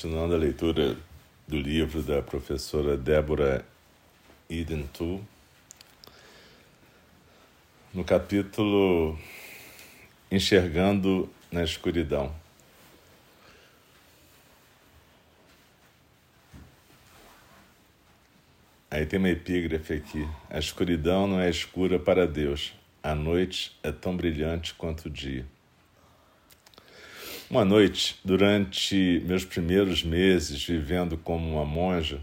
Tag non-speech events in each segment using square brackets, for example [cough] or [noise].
Continuando a leitura do livro da professora Débora Identu, no capítulo Enxergando na Escuridão. Aí tem uma epígrafe aqui: A escuridão não é escura para Deus, a noite é tão brilhante quanto o dia. Uma noite, durante meus primeiros meses vivendo como uma monja,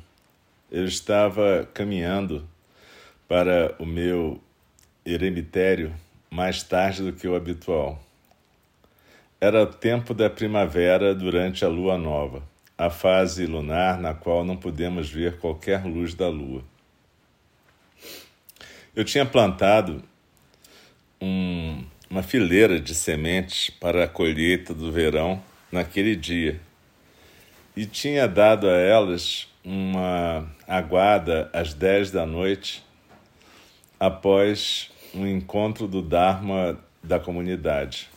eu estava caminhando para o meu eremitério mais tarde do que o habitual. Era o tempo da primavera durante a lua nova, a fase lunar na qual não podemos ver qualquer luz da lua. Eu tinha plantado um uma fileira de sementes para a colheita do verão naquele dia e tinha dado a elas uma aguada às dez da noite após um encontro do Dharma da comunidade.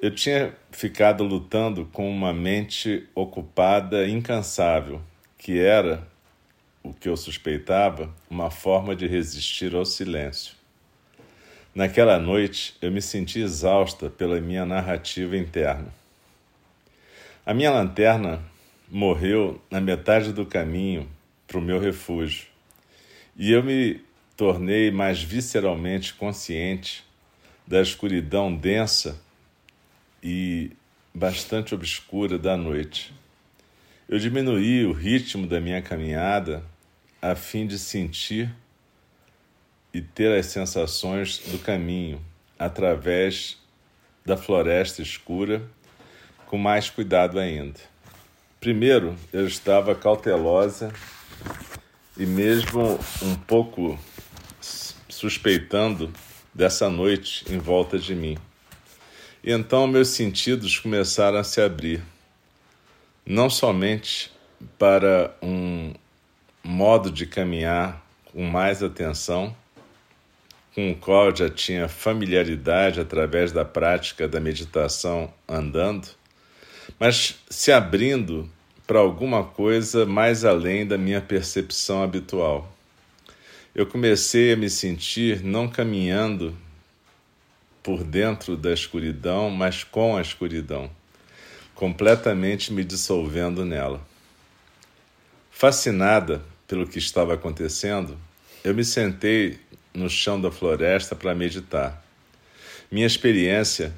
Eu tinha ficado lutando com uma mente ocupada incansável, que era, o que eu suspeitava, uma forma de resistir ao silêncio. Naquela noite eu me senti exausta pela minha narrativa interna. A minha lanterna morreu na metade do caminho para o meu refúgio e eu me tornei mais visceralmente consciente da escuridão densa e bastante obscura da noite. Eu diminuí o ritmo da minha caminhada a fim de sentir e ter as sensações do caminho através da floresta escura com mais cuidado ainda. Primeiro, eu estava cautelosa e mesmo um pouco suspeitando dessa noite em volta de mim. E então meus sentidos começaram a se abrir, não somente para um modo de caminhar com mais atenção, com o qual já tinha familiaridade através da prática da meditação andando, mas se abrindo para alguma coisa mais além da minha percepção habitual. Eu comecei a me sentir não caminhando por dentro da escuridão, mas com a escuridão, completamente me dissolvendo nela. Fascinada pelo que estava acontecendo, eu me sentei no chão da floresta para meditar. Minha experiência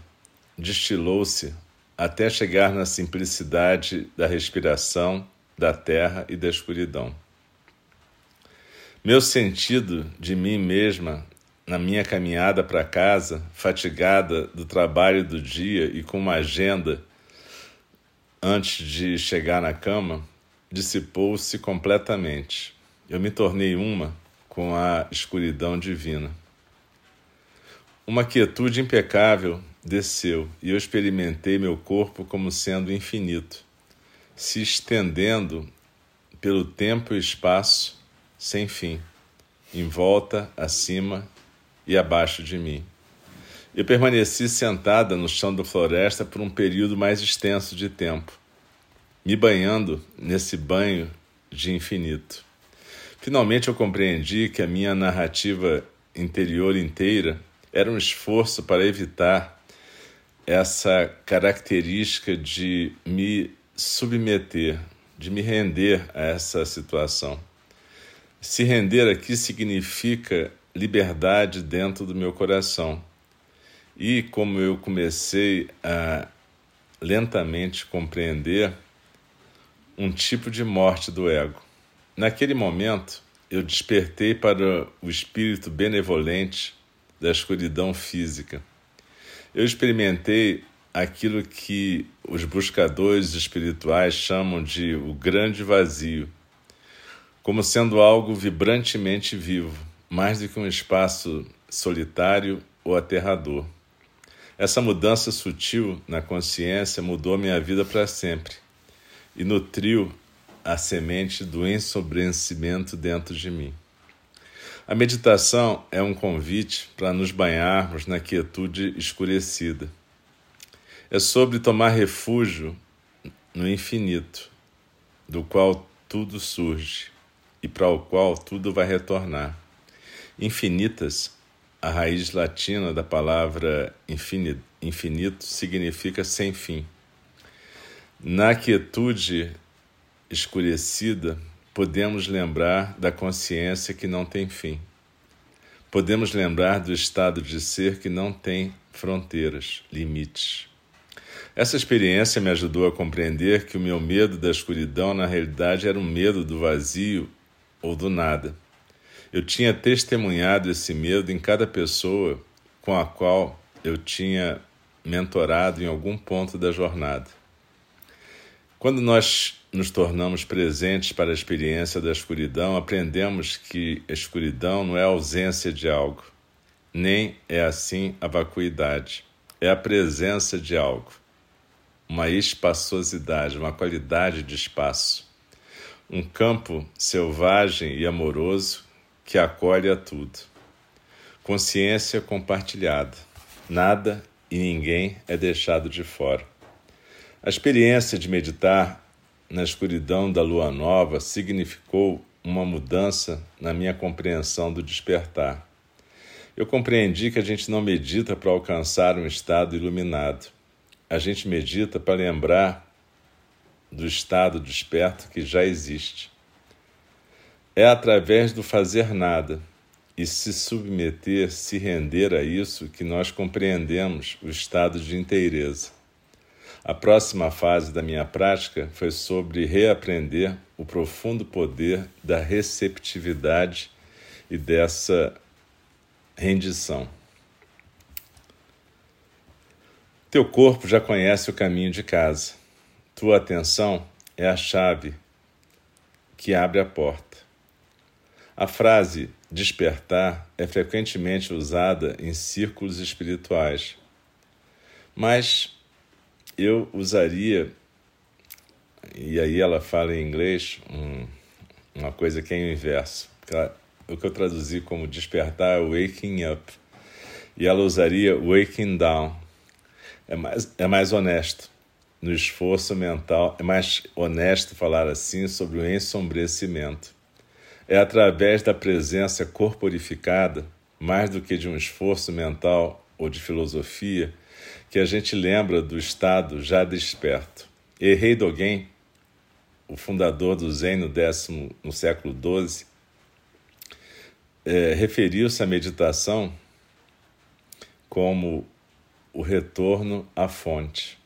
destilou-se até chegar na simplicidade da respiração, da terra e da escuridão. Meu sentido de mim mesma na minha caminhada para casa, fatigada do trabalho do dia e com uma agenda antes de chegar na cama, dissipou-se completamente. Eu me tornei uma com a escuridão divina. Uma quietude impecável desceu e eu experimentei meu corpo como sendo infinito. se estendendo pelo tempo e espaço sem fim, em volta, acima e abaixo de mim. Eu permaneci sentada no chão da floresta por um período mais extenso de tempo, me banhando nesse banho de infinito. Finalmente eu compreendi que a minha narrativa interior inteira era um esforço para evitar essa característica de me submeter, de me render a essa situação. Se render aqui significa liberdade dentro do meu coração e como eu comecei a lentamente compreender um tipo de morte do ego. Naquele momento, eu despertei para o espírito benevolente da escuridão física. Eu experimentei aquilo que os buscadores espirituais chamam de o grande vazio, como sendo algo vibrantemente vivo, mais do que um espaço solitário ou aterrador. Essa mudança sutil na consciência mudou minha vida para sempre e nutriu a semente do ensobrecimento dentro de mim. A meditação é um convite para nos banharmos na quietude escurecida. É sobre tomar refúgio no infinito, do qual tudo surge e para o qual tudo vai retornar. Infinitas a raiz latina da palavra infinito significa sem fim. Na quietude escurecida, podemos lembrar da consciência que não tem fim. Podemos lembrar do estado de ser que não tem fronteiras, limites. Essa experiência me ajudou a compreender que o meu medo da escuridão, na realidade, era um medo do vazio ou do nada. Eu tinha testemunhado esse medo em cada pessoa com a qual eu tinha mentorado em algum ponto da jornada. Quando nós nos tornamos presentes para a experiência da escuridão, aprendemos que a escuridão não é a ausência de algo, nem é assim a vacuidade, é a presença de algo, uma espaçosidade, uma qualidade de espaço, um campo selvagem e amoroso que acolhe a tudo. Consciência compartilhada. Nada e ninguém é deixado de fora. A experiência de meditar na escuridão da lua nova significou uma mudança na minha compreensão do despertar. Eu compreendi que a gente não medita para alcançar um estado iluminado. A gente medita para lembrar do estado desperto que já existe. É através do fazer nada e se submeter, se render a isso que nós compreendemos o estado de inteireza. A próxima fase da minha prática foi sobre reaprender o profundo poder da receptividade e dessa rendição. Teu corpo já conhece o caminho de casa. Tua atenção é a chave que abre a porta. A frase despertar é frequentemente usada em círculos espirituais, mas eu usaria, e aí ela fala em inglês um, uma coisa que é o inverso. Ela, o que eu traduzi como despertar é waking up, e ela usaria waking down. É mais, é mais honesto no esforço mental, é mais honesto falar assim sobre o ensombrecimento. É através da presença corporificada, mais do que de um esforço mental ou de filosofia, que a gente lembra do estado já desperto. Errei Dogen, o fundador do Zen no, décimo, no século XII, é, referiu-se à meditação como o retorno à fonte.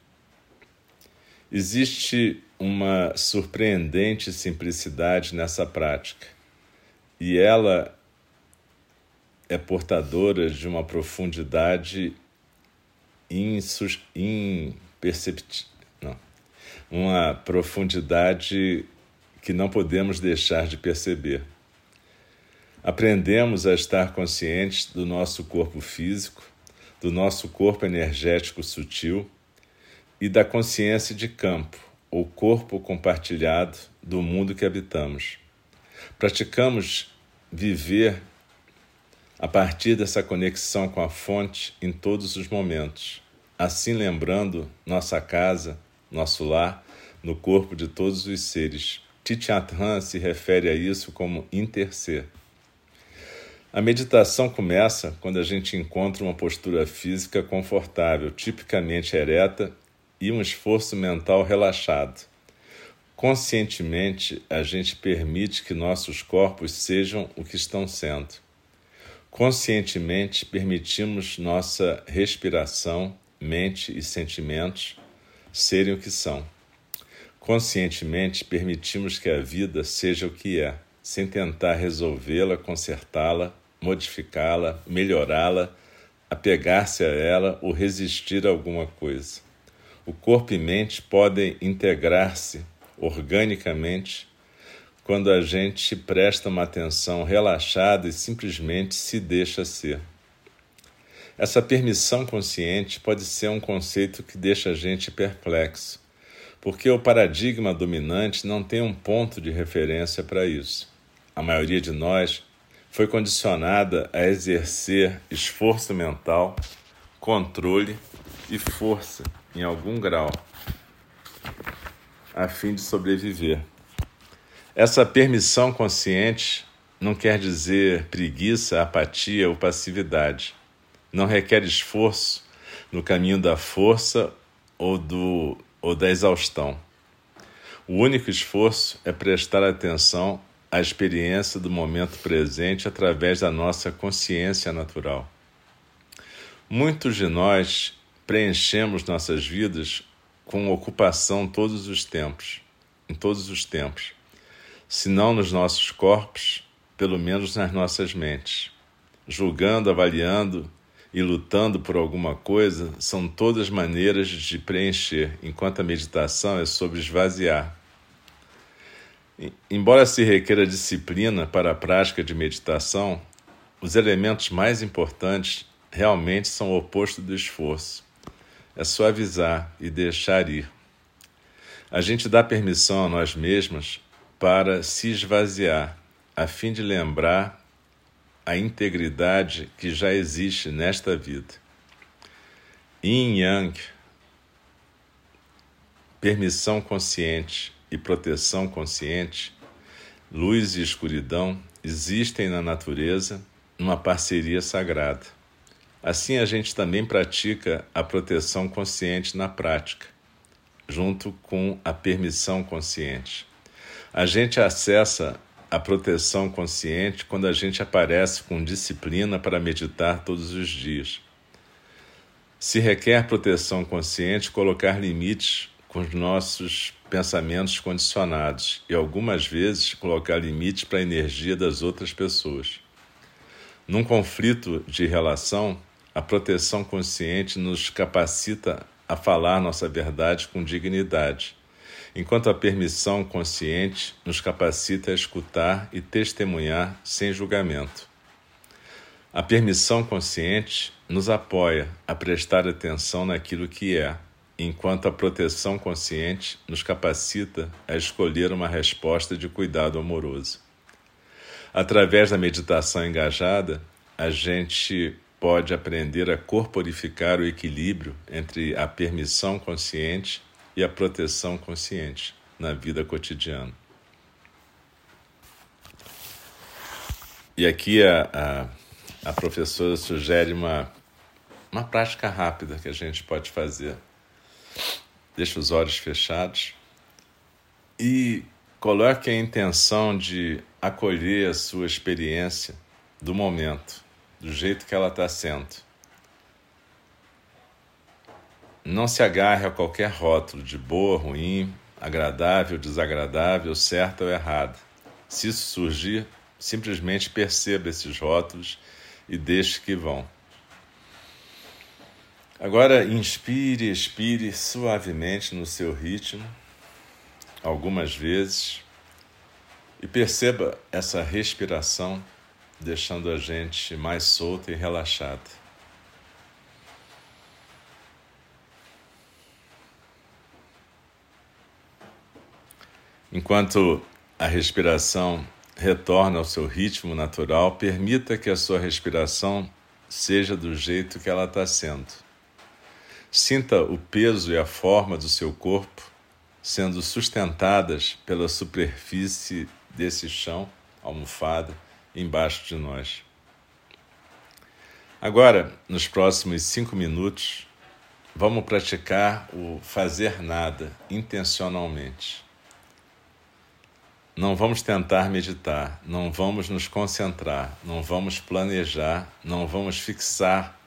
Existe uma surpreendente simplicidade nessa prática e ela é portadora de uma profundidade imperceptível, não, uma profundidade que não podemos deixar de perceber. Aprendemos a estar conscientes do nosso corpo físico, do nosso corpo energético sutil e da consciência de campo, ou corpo compartilhado do mundo que habitamos. Praticamos viver a partir dessa conexão com a fonte em todos os momentos, assim lembrando nossa casa, nosso lar, no corpo de todos os seres. Nhat se refere a isso como interser. A meditação começa quando a gente encontra uma postura física confortável, tipicamente ereta, e um esforço mental relaxado. Conscientemente, a gente permite que nossos corpos sejam o que estão sendo. Conscientemente, permitimos nossa respiração, mente e sentimentos serem o que são. Conscientemente, permitimos que a vida seja o que é, sem tentar resolvê-la, consertá-la, modificá-la, melhorá-la, apegar-se a ela ou resistir a alguma coisa. O corpo e mente podem integrar-se organicamente quando a gente presta uma atenção relaxada e simplesmente se deixa ser. Essa permissão consciente pode ser um conceito que deixa a gente perplexo, porque o paradigma dominante não tem um ponto de referência para isso. A maioria de nós foi condicionada a exercer esforço mental, controle e força em algum grau, a fim de sobreviver. Essa permissão consciente não quer dizer preguiça, apatia ou passividade. Não requer esforço no caminho da força ou, do, ou da exaustão. O único esforço é prestar atenção à experiência do momento presente através da nossa consciência natural. Muitos de nós preenchemos nossas vidas com ocupação todos os tempos, em todos os tempos, se não nos nossos corpos, pelo menos nas nossas mentes. Julgando, avaliando e lutando por alguma coisa são todas maneiras de preencher, enquanto a meditação é sobre esvaziar. Embora se requeira disciplina para a prática de meditação, os elementos mais importantes realmente são o oposto do esforço é suavizar e deixar ir. A gente dá permissão a nós mesmas para se esvaziar, a fim de lembrar a integridade que já existe nesta vida. Yin Yang, permissão consciente e proteção consciente, luz e escuridão existem na natureza numa parceria sagrada. Assim, a gente também pratica a proteção consciente na prática, junto com a permissão consciente. A gente acessa a proteção consciente quando a gente aparece com disciplina para meditar todos os dias. Se requer proteção consciente, colocar limites com os nossos pensamentos condicionados e algumas vezes colocar limites para a energia das outras pessoas. Num conflito de relação, a proteção consciente nos capacita a falar nossa verdade com dignidade, enquanto a permissão consciente nos capacita a escutar e testemunhar sem julgamento. A permissão consciente nos apoia a prestar atenção naquilo que é, enquanto a proteção consciente nos capacita a escolher uma resposta de cuidado amoroso. Através da meditação engajada, a gente pode aprender a corporificar o equilíbrio entre a permissão consciente e a proteção consciente na vida cotidiana. E aqui a, a, a professora sugere uma, uma prática rápida que a gente pode fazer. Deixa os olhos fechados e coloque a intenção de acolher a sua experiência do momento do jeito que ela está sendo. Não se agarre a qualquer rótulo de boa, ruim, agradável, desagradável, certa ou errada. Se isso surgir, simplesmente perceba esses rótulos e deixe que vão. Agora inspire expire suavemente no seu ritmo, algumas vezes, e perceba essa respiração deixando a gente mais solta e relaxada. Enquanto a respiração retorna ao seu ritmo natural, permita que a sua respiração seja do jeito que ela está sendo. Sinta o peso e a forma do seu corpo sendo sustentadas pela superfície desse chão, almofada, embaixo de nós. Agora, nos próximos cinco minutos, vamos praticar o fazer nada intencionalmente. Não vamos tentar meditar, não vamos nos concentrar, não vamos planejar, não vamos fixar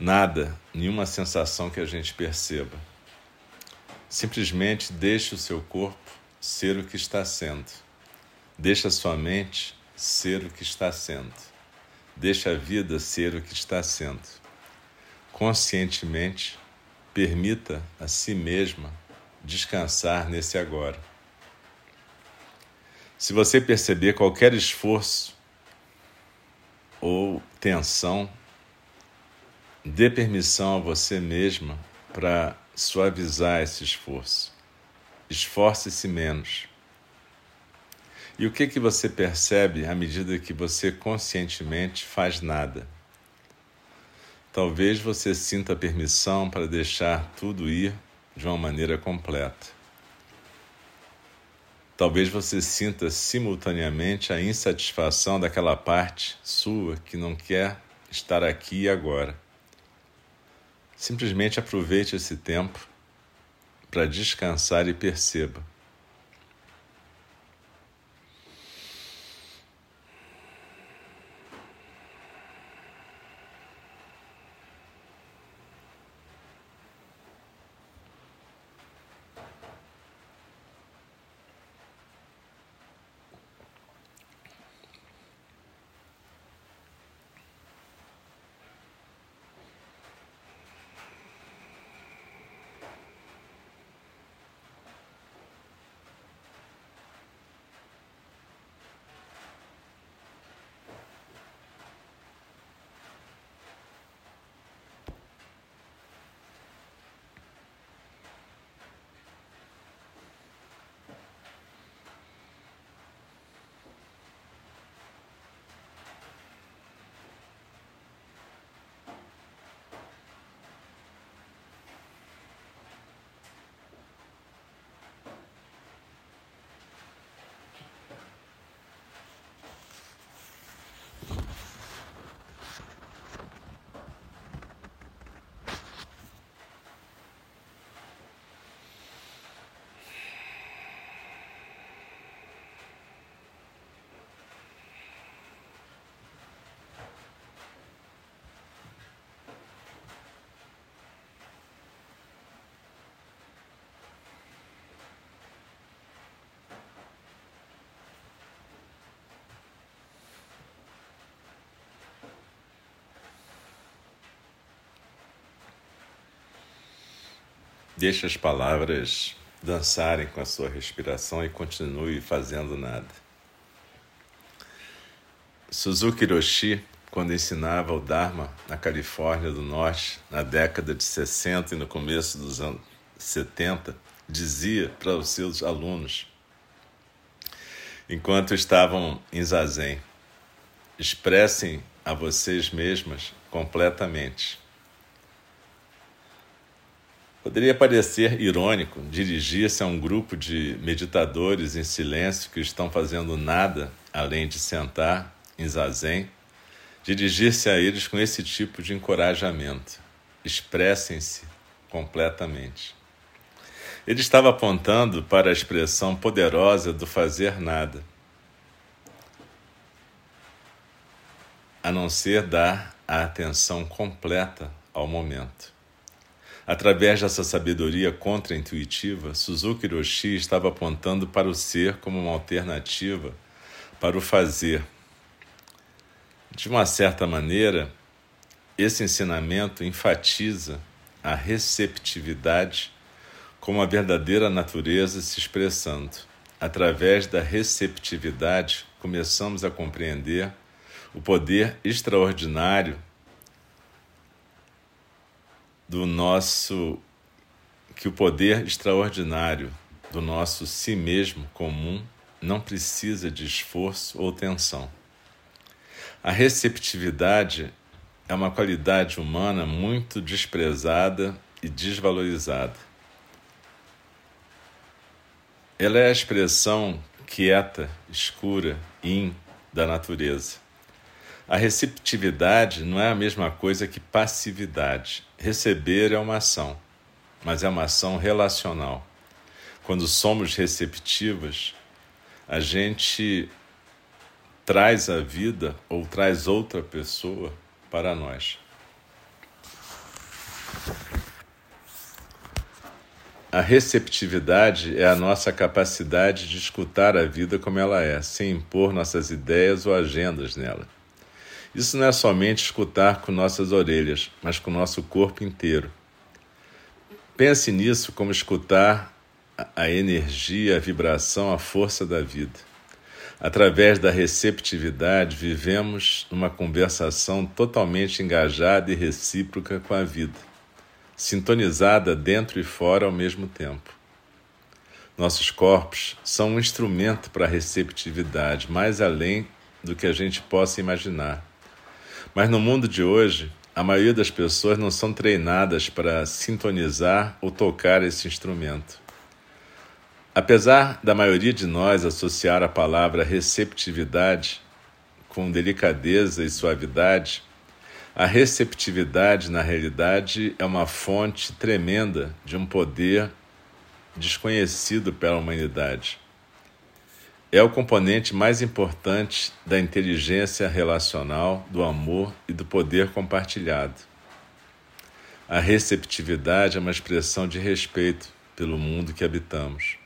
nada, nenhuma sensação que a gente perceba. Simplesmente deixe o seu corpo ser o que está sendo. Deixe a sua mente ser o que está sendo. Deixe a vida ser o que está sendo. Conscientemente, permita a si mesma descansar nesse agora. Se você perceber qualquer esforço ou tensão, dê permissão a você mesma para suavizar esse esforço. Esforce-se menos. E o que que você percebe à medida que você conscientemente faz nada? Talvez você sinta permissão para deixar tudo ir de uma maneira completa. Talvez você sinta simultaneamente a insatisfação daquela parte sua que não quer estar aqui e agora. Simplesmente aproveite esse tempo para descansar e perceba. Deixe as palavras dançarem com a sua respiração e continue fazendo nada. Suzuki Hiroshi, quando ensinava o Dharma na Califórnia do Norte, na década de 60 e no começo dos anos 70, dizia para os seus alunos, enquanto estavam em zazen, expressem a vocês mesmas completamente Poderia parecer irônico dirigir-se a um grupo de meditadores em silêncio que estão fazendo nada além de sentar em zazen, dirigir-se a eles com esse tipo de encorajamento. Expressem-se completamente. Ele estava apontando para a expressão poderosa do fazer nada, a não ser dar a atenção completa ao momento. Através dessa sabedoria contra-intuitiva, Suzuki Roshi estava apontando para o ser como uma alternativa para o fazer. De uma certa maneira, esse ensinamento enfatiza a receptividade como a verdadeira natureza se expressando. Através da receptividade, começamos a compreender o poder extraordinário do nosso que o poder extraordinário do nosso si mesmo comum não precisa de esforço ou tensão. A receptividade é uma qualidade humana muito desprezada e desvalorizada. Ela é a expressão quieta, escura, in da natureza. A receptividade não é a mesma coisa que passividade. Receber é uma ação, mas é uma ação relacional. Quando somos receptivas, a gente traz a vida ou traz outra pessoa para nós. A receptividade é a nossa capacidade de escutar a vida como ela é, sem impor nossas ideias ou agendas nela. Isso não é somente escutar com nossas orelhas, mas com nosso corpo inteiro. Pense nisso como escutar a energia, a vibração, a força da vida. Através da receptividade, vivemos numa conversação totalmente engajada e recíproca com a vida, sintonizada dentro e fora ao mesmo tempo. Nossos corpos são um instrumento para a receptividade, mais além do que a gente possa imaginar. Mas no mundo de hoje, a maioria das pessoas não são treinadas para sintonizar ou tocar esse instrumento. Apesar da maioria de nós associar a palavra receptividade com delicadeza e suavidade, a receptividade, na realidade, é uma fonte tremenda de um poder desconhecido pela humanidade. É o componente mais importante da inteligência relacional, do amor e do poder compartilhado. A receptividade é uma expressão de respeito pelo mundo que habitamos.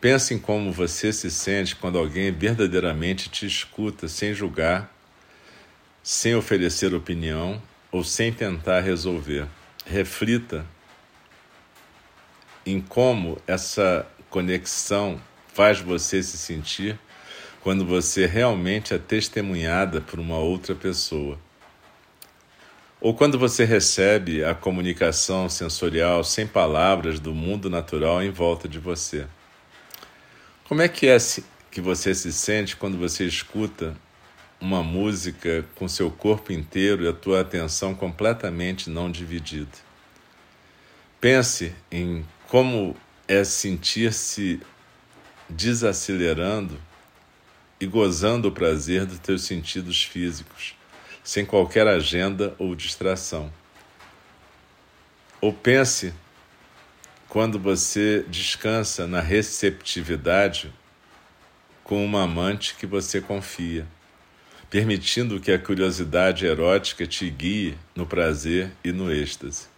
Pense em como você se sente quando alguém verdadeiramente te escuta sem julgar, sem oferecer opinião ou sem tentar resolver. Reflita em como essa conexão faz você se sentir quando você realmente é testemunhada por uma outra pessoa. Ou quando você recebe a comunicação sensorial sem palavras do mundo natural em volta de você. Como é que é que você se sente quando você escuta uma música com seu corpo inteiro e a tua atenção completamente não dividida? Pense em como é sentir-se desacelerando e gozando o prazer dos teus sentidos físicos, sem qualquer agenda ou distração. Ou pense quando você descansa na receptividade com uma amante que você confia, permitindo que a curiosidade erótica te guie no prazer e no êxtase.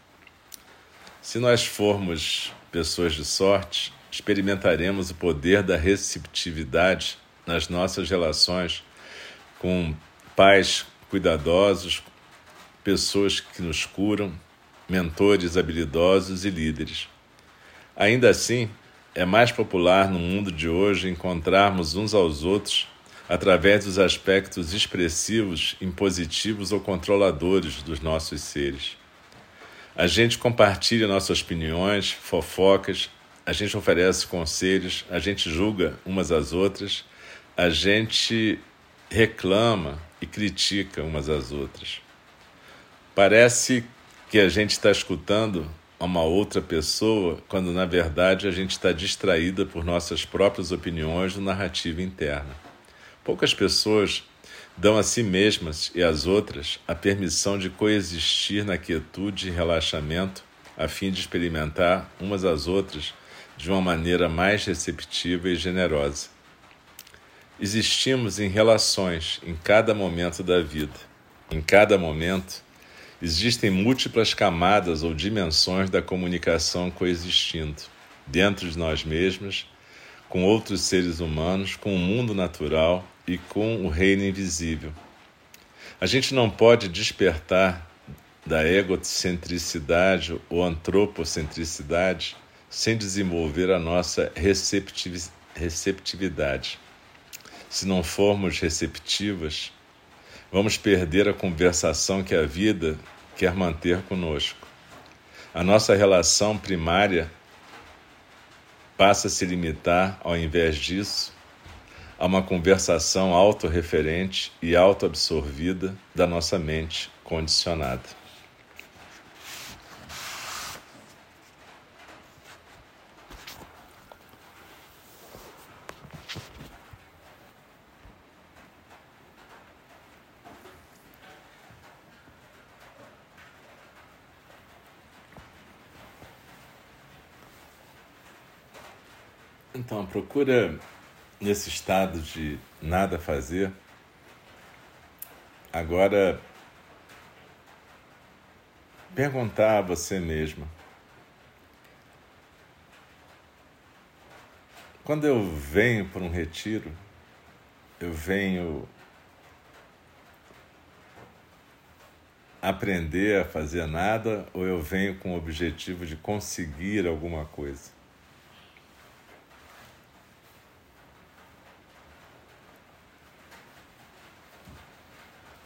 Se nós formos pessoas de sorte, experimentaremos o poder da receptividade nas nossas relações com pais cuidadosos, pessoas que nos curam, mentores habilidosos e líderes. Ainda assim, é mais popular no mundo de hoje encontrarmos uns aos outros através dos aspectos expressivos, impositivos ou controladores dos nossos seres. A gente compartilha nossas opiniões, fofocas, a gente oferece conselhos, a gente julga umas às outras, a gente reclama e critica umas às outras. Parece que a gente está escutando a uma outra pessoa, quando na verdade a gente está distraída por nossas próprias opiniões ou narrativa interna. Poucas pessoas dão a si mesmas e às outras a permissão de coexistir na quietude e relaxamento, a fim de experimentar umas às outras de uma maneira mais receptiva e generosa. Existimos em relações em cada momento da vida. Em cada momento, Existem múltiplas camadas ou dimensões da comunicação coexistindo dentro de nós mesmos, com outros seres humanos, com o mundo natural e com o reino invisível. A gente não pode despertar da egocentricidade ou antropocentricidade sem desenvolver a nossa receptividade. Se não formos receptivas, vamos perder a conversação que a vida quer manter conosco. A nossa relação primária passa a se limitar, ao invés disso, a uma conversação autorreferente e autoabsorvida da nossa mente condicionada. Então, procura nesse estado de nada fazer. Agora, perguntar a você mesma: quando eu venho para um retiro, eu venho aprender a fazer nada ou eu venho com o objetivo de conseguir alguma coisa?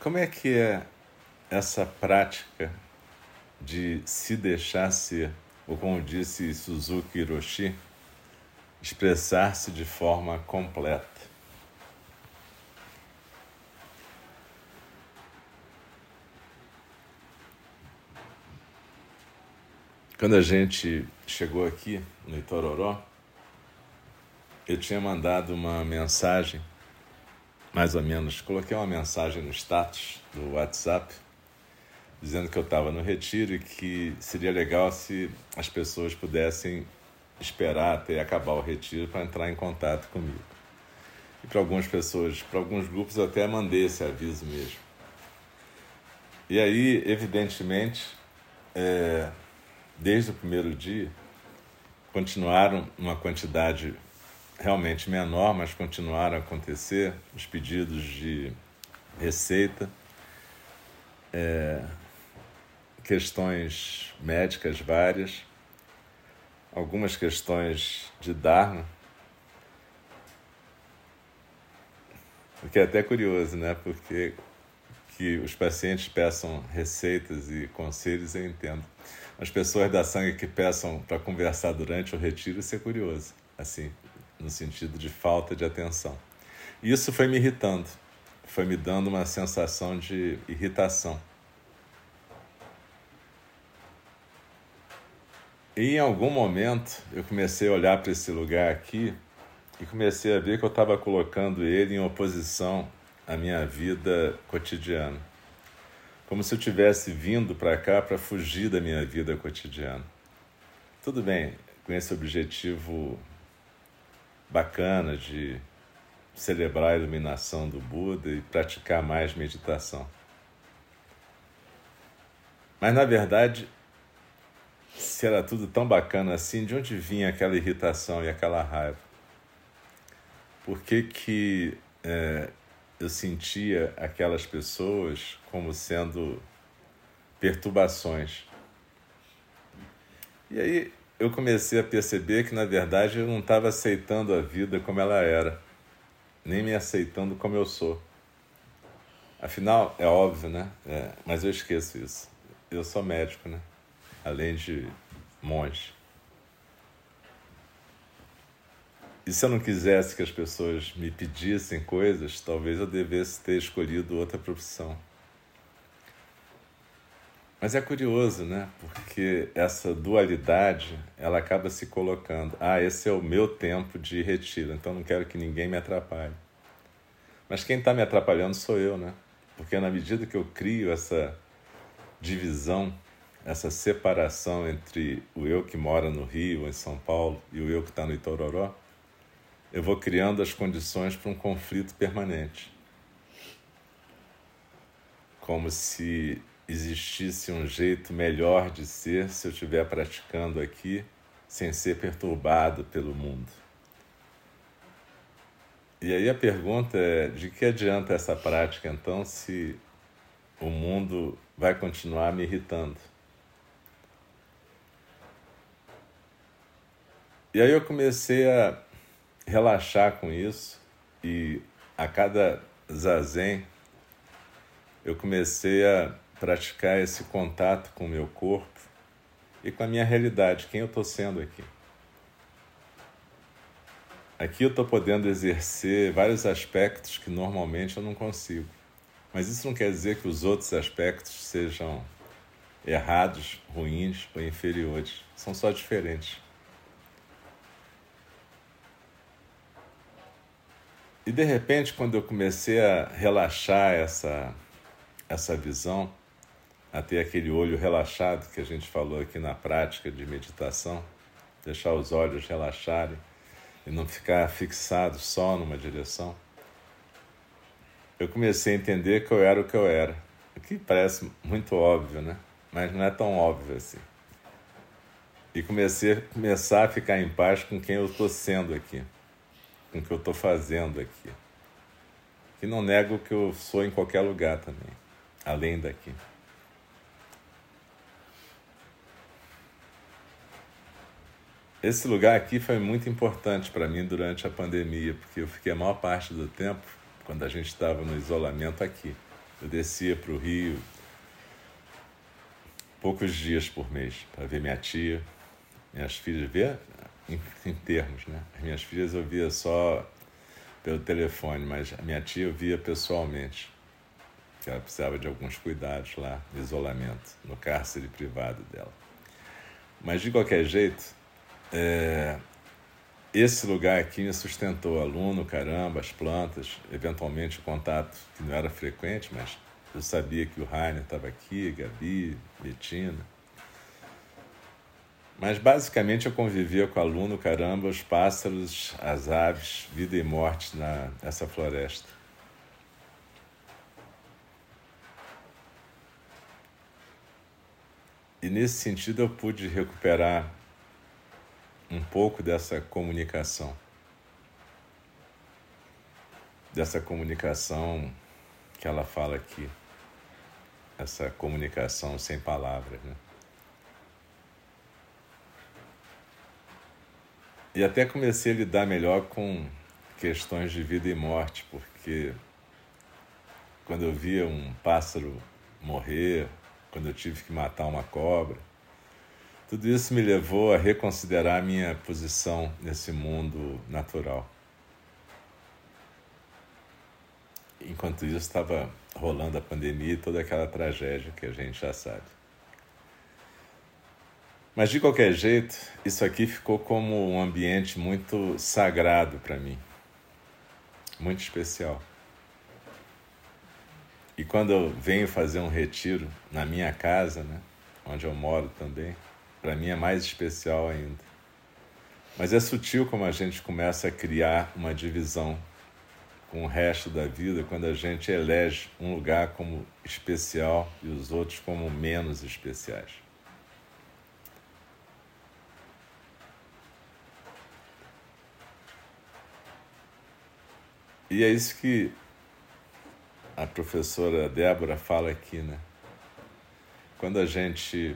Como é que é essa prática de se deixar ser, ou como disse Suzuki Hiroshi, expressar-se de forma completa? Quando a gente chegou aqui no Itororó, eu tinha mandado uma mensagem mais ou menos, coloquei uma mensagem no status do WhatsApp dizendo que eu estava no retiro e que seria legal se as pessoas pudessem esperar até acabar o retiro para entrar em contato comigo. E para algumas pessoas, para alguns grupos eu até mandei esse aviso mesmo. E aí, evidentemente, é, desde o primeiro dia, continuaram uma quantidade realmente menor, mas continuaram a acontecer os pedidos de receita, é, questões médicas várias, algumas questões de Dharma, o que é até curioso, né? Porque que os pacientes peçam receitas e conselhos, eu entendo. As pessoas da sangue que peçam para conversar durante o retiro, isso é curioso. Assim, no sentido de falta de atenção. Isso foi me irritando, foi me dando uma sensação de irritação. E em algum momento eu comecei a olhar para esse lugar aqui e comecei a ver que eu estava colocando ele em oposição à minha vida cotidiana. Como se eu tivesse vindo para cá para fugir da minha vida cotidiana. Tudo bem, com esse objetivo bacana de celebrar a iluminação do Buda e praticar mais meditação. Mas na verdade, se era tudo tão bacana assim, de onde vinha aquela irritação e aquela raiva? Por que, que é, eu sentia aquelas pessoas como sendo perturbações? E aí eu comecei a perceber que, na verdade, eu não estava aceitando a vida como ela era, nem me aceitando como eu sou. Afinal, é óbvio, né? É, mas eu esqueço isso. Eu sou médico, né? Além de monge. E se eu não quisesse que as pessoas me pedissem coisas, talvez eu devesse ter escolhido outra profissão. Mas é curioso, né? Porque essa dualidade, ela acaba se colocando. Ah, esse é o meu tempo de retiro, então não quero que ninguém me atrapalhe. Mas quem está me atrapalhando sou eu, né? Porque na medida que eu crio essa divisão, essa separação entre o eu que mora no Rio, em São Paulo, e o eu que está no Itororó, eu vou criando as condições para um conflito permanente. Como se existisse um jeito melhor de ser se eu estiver praticando aqui sem ser perturbado pelo mundo. E aí a pergunta é: de que adianta essa prática então se o mundo vai continuar me irritando? E aí eu comecei a relaxar com isso e a cada zazen eu comecei a praticar esse contato com o meu corpo e com a minha realidade, quem eu estou sendo aqui. aqui eu estou podendo exercer vários aspectos que normalmente eu não consigo. Mas isso não quer dizer que os outros aspectos sejam errados, ruins ou inferiores. São só diferentes. E de repente, quando eu comecei a relaxar essa, essa visão, a ter aquele olho relaxado que a gente falou aqui na prática de meditação, deixar os olhos relaxarem e não ficar fixado só numa direção, eu comecei a entender que eu era o que eu era. O que parece muito óbvio, né? Mas não é tão óbvio assim. E comecei a começar a ficar em paz com quem eu estou sendo aqui com o que eu estou fazendo aqui. Que não nego que eu sou em qualquer lugar também, além daqui. Esse lugar aqui foi muito importante para mim durante a pandemia, porque eu fiquei a maior parte do tempo, quando a gente estava no isolamento aqui. Eu descia para o Rio poucos dias por mês para ver minha tia, minhas filhas, ver em, em, termos, né? As minhas filhas eu via só pelo telefone, mas a minha tia eu via pessoalmente. Que ela precisava de alguns cuidados lá, isolamento, no cárcere privado dela. Mas de qualquer jeito, é, esse lugar aqui me sustentou, aluno, caramba, as plantas, eventualmente o contato que não era frequente, mas eu sabia que o Rainer estava aqui, Gabi, Betina. Mas basicamente eu convivia com aluno, caramba, os pássaros, as aves, vida e morte na, nessa floresta. E nesse sentido eu pude recuperar um pouco dessa comunicação. Dessa comunicação que ela fala aqui. Essa comunicação sem palavras, né? E até comecei a lidar melhor com questões de vida e morte, porque quando eu via um pássaro morrer, quando eu tive que matar uma cobra, tudo isso me levou a reconsiderar a minha posição nesse mundo natural. Enquanto isso, estava rolando a pandemia e toda aquela tragédia que a gente já sabe. Mas de qualquer jeito, isso aqui ficou como um ambiente muito sagrado para mim, muito especial. E quando eu venho fazer um retiro na minha casa, né, onde eu moro também, para mim é mais especial ainda. Mas é sutil como a gente começa a criar uma divisão com o resto da vida quando a gente elege um lugar como especial e os outros como menos especiais. E é isso que a professora Débora fala aqui, né? Quando a gente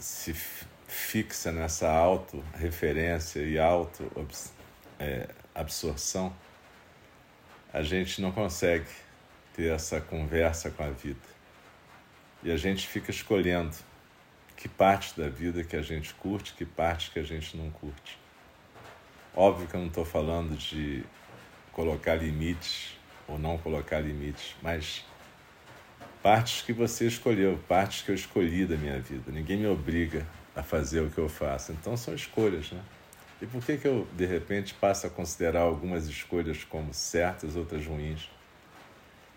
se fixa nessa auto-referência e auto-absorção, é, a gente não consegue ter essa conversa com a vida. E a gente fica escolhendo que parte da vida que a gente curte, que parte que a gente não curte. Óbvio que eu não estou falando de colocar limites ou não colocar limites, mas partes que você escolheu, partes que eu escolhi da minha vida. Ninguém me obriga a fazer o que eu faço. Então são escolhas, né? E por que, que eu, de repente, passo a considerar algumas escolhas como certas, outras ruins?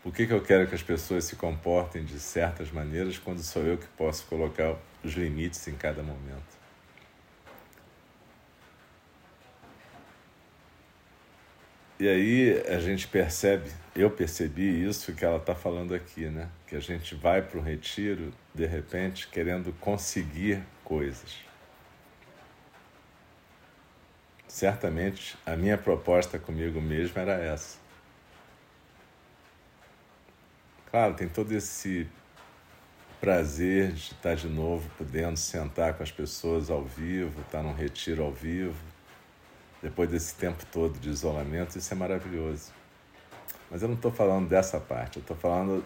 Por que, que eu quero que as pessoas se comportem de certas maneiras quando sou eu que posso colocar os limites em cada momento? E aí a gente percebe, eu percebi isso que ela está falando aqui, né? Que a gente vai para o retiro, de repente, querendo conseguir coisas. Certamente a minha proposta comigo mesmo era essa. Claro, tem todo esse prazer de estar de novo podendo sentar com as pessoas ao vivo, estar num retiro ao vivo, depois desse tempo todo de isolamento, isso é maravilhoso. Mas eu não estou falando dessa parte, eu estou falando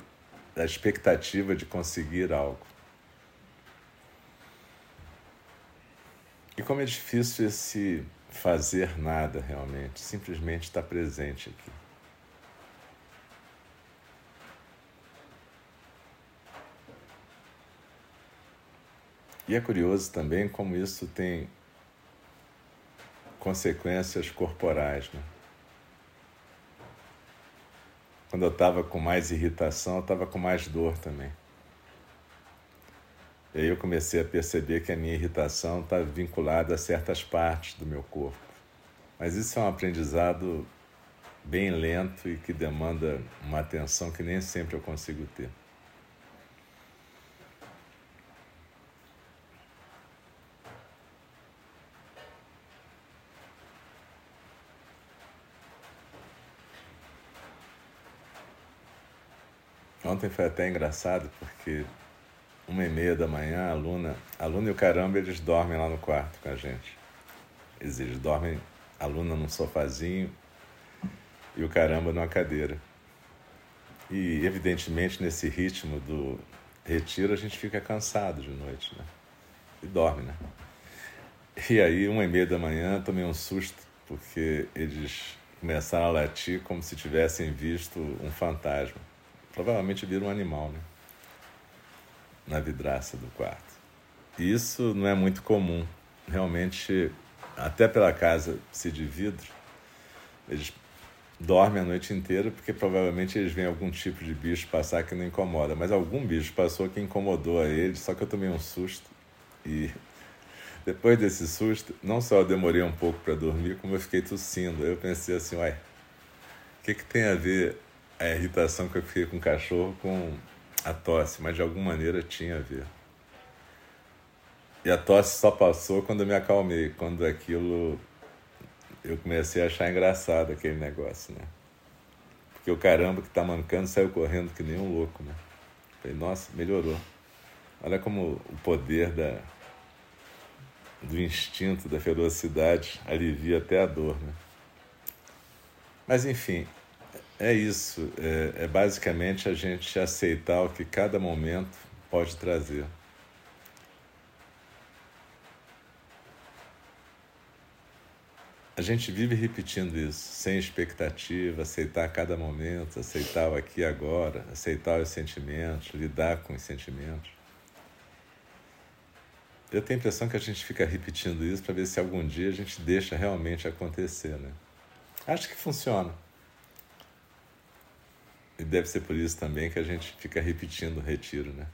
da expectativa de conseguir algo. E como é difícil esse fazer nada realmente, simplesmente estar presente aqui. E é curioso também como isso tem consequências corporais. Né? Quando eu estava com mais irritação, eu estava com mais dor também. E aí eu comecei a perceber que a minha irritação está vinculada a certas partes do meu corpo. Mas isso é um aprendizado bem lento e que demanda uma atenção que nem sempre eu consigo ter. Ontem foi até engraçado porque uma e meia da manhã, a aluna, a aluna e o caramba, eles dormem lá no quarto com a gente. Eles, eles dormem, a aluna num sofazinho e o caramba numa cadeira. E evidentemente nesse ritmo do retiro a gente fica cansado de noite, né? E dorme, né? E aí, uma e meia da manhã, tomei um susto, porque eles começaram a latir como se tivessem visto um fantasma. Provavelmente viram um animal, né? Na vidraça do quarto. E isso não é muito comum. Realmente, até pela casa ser de vidro, eles dormem a noite inteira porque provavelmente eles veem algum tipo de bicho passar que não incomoda. Mas algum bicho passou que incomodou a eles, só que eu tomei um susto. E [laughs] depois desse susto, não só eu demorei um pouco para dormir, como eu fiquei tossindo. Eu pensei assim, uai, o que, que tem a ver a irritação que eu fiquei com o cachorro com a tosse, mas de alguma maneira tinha a ver. E a tosse só passou quando eu me acalmei, quando aquilo eu comecei a achar engraçado aquele negócio, né? Porque o caramba que tá mancando saiu correndo que nem um louco, né? Falei, nossa, melhorou. Olha como o poder da, do instinto, da ferocidade alivia até a dor, né? Mas enfim, é isso, é, é, basicamente a gente aceitar o que cada momento pode trazer. A gente vive repetindo isso, sem expectativa, aceitar cada momento, aceitar o aqui e agora, aceitar os sentimentos, lidar com os sentimentos. Eu tenho a impressão que a gente fica repetindo isso para ver se algum dia a gente deixa realmente acontecer, né? Acho que funciona. E deve ser por isso também que a gente fica repetindo o retiro, né?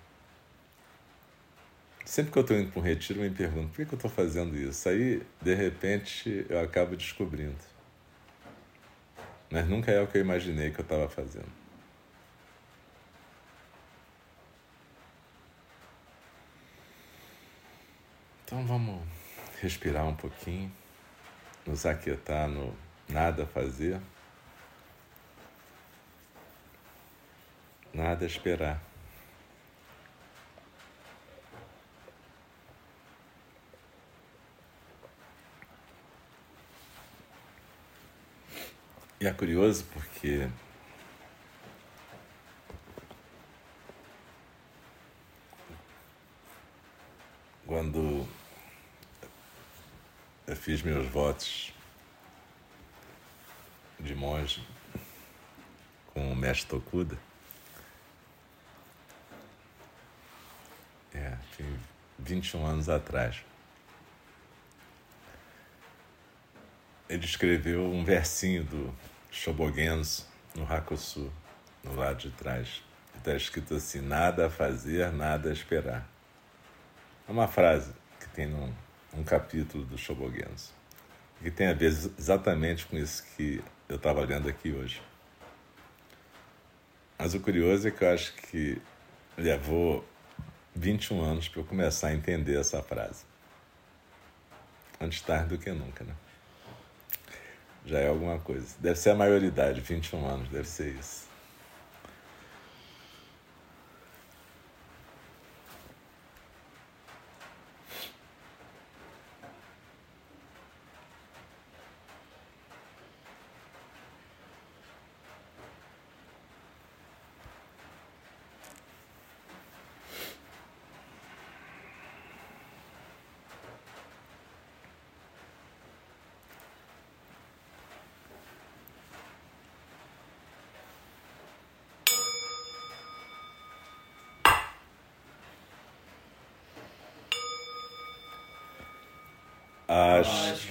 Sempre que eu estou indo para um retiro, eu me pergunto por que, que eu estou fazendo isso. Aí, de repente, eu acabo descobrindo. Mas nunca é o que eu imaginei que eu estava fazendo. Então vamos respirar um pouquinho, nos aquietar no nada fazer. Nada a esperar. E é curioso porque quando eu fiz meus votos de monge com o mestre Tokuda, É, tem 21 anos atrás. Ele escreveu um versinho do Shobogenzo no Hakusu, no lado de trás. Está escrito assim: nada a fazer, nada a esperar. É uma frase que tem num, num capítulo do Shobogenzo, que tem a ver exatamente com isso que eu estava lendo aqui hoje. Mas o curioso é que eu acho que levou 21 anos para eu começar a entender essa frase. Antes tarde do que nunca, né? Já é alguma coisa. Deve ser a maioridade, 21 anos, deve ser isso.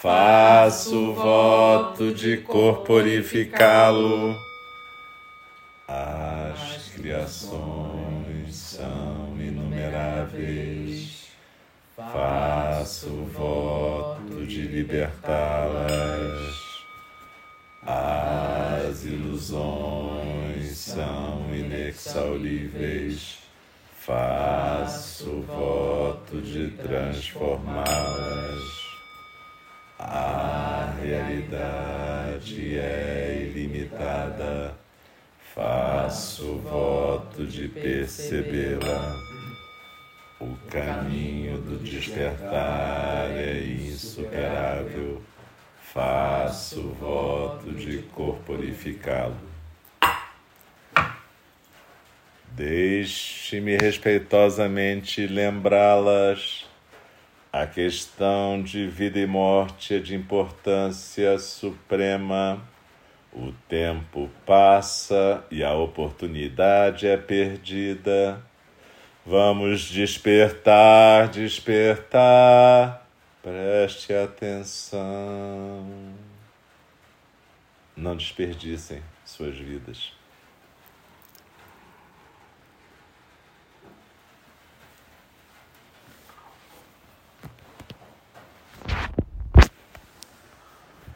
faço voto de corporificá-lo. As criações são inumeráveis, faço voto de libertá-las. As ilusões são inexauríveis, faço voto de transformá-las a realidade é ilimitada. Faço voto de percebê-la. O caminho do despertar é insuperável. Faço voto de corporificá-lo. Deixe-me respeitosamente lembrá-las a questão de vida e morte é de importância suprema. O tempo passa e a oportunidade é perdida. Vamos despertar, despertar. Preste atenção. Não desperdicem suas vidas.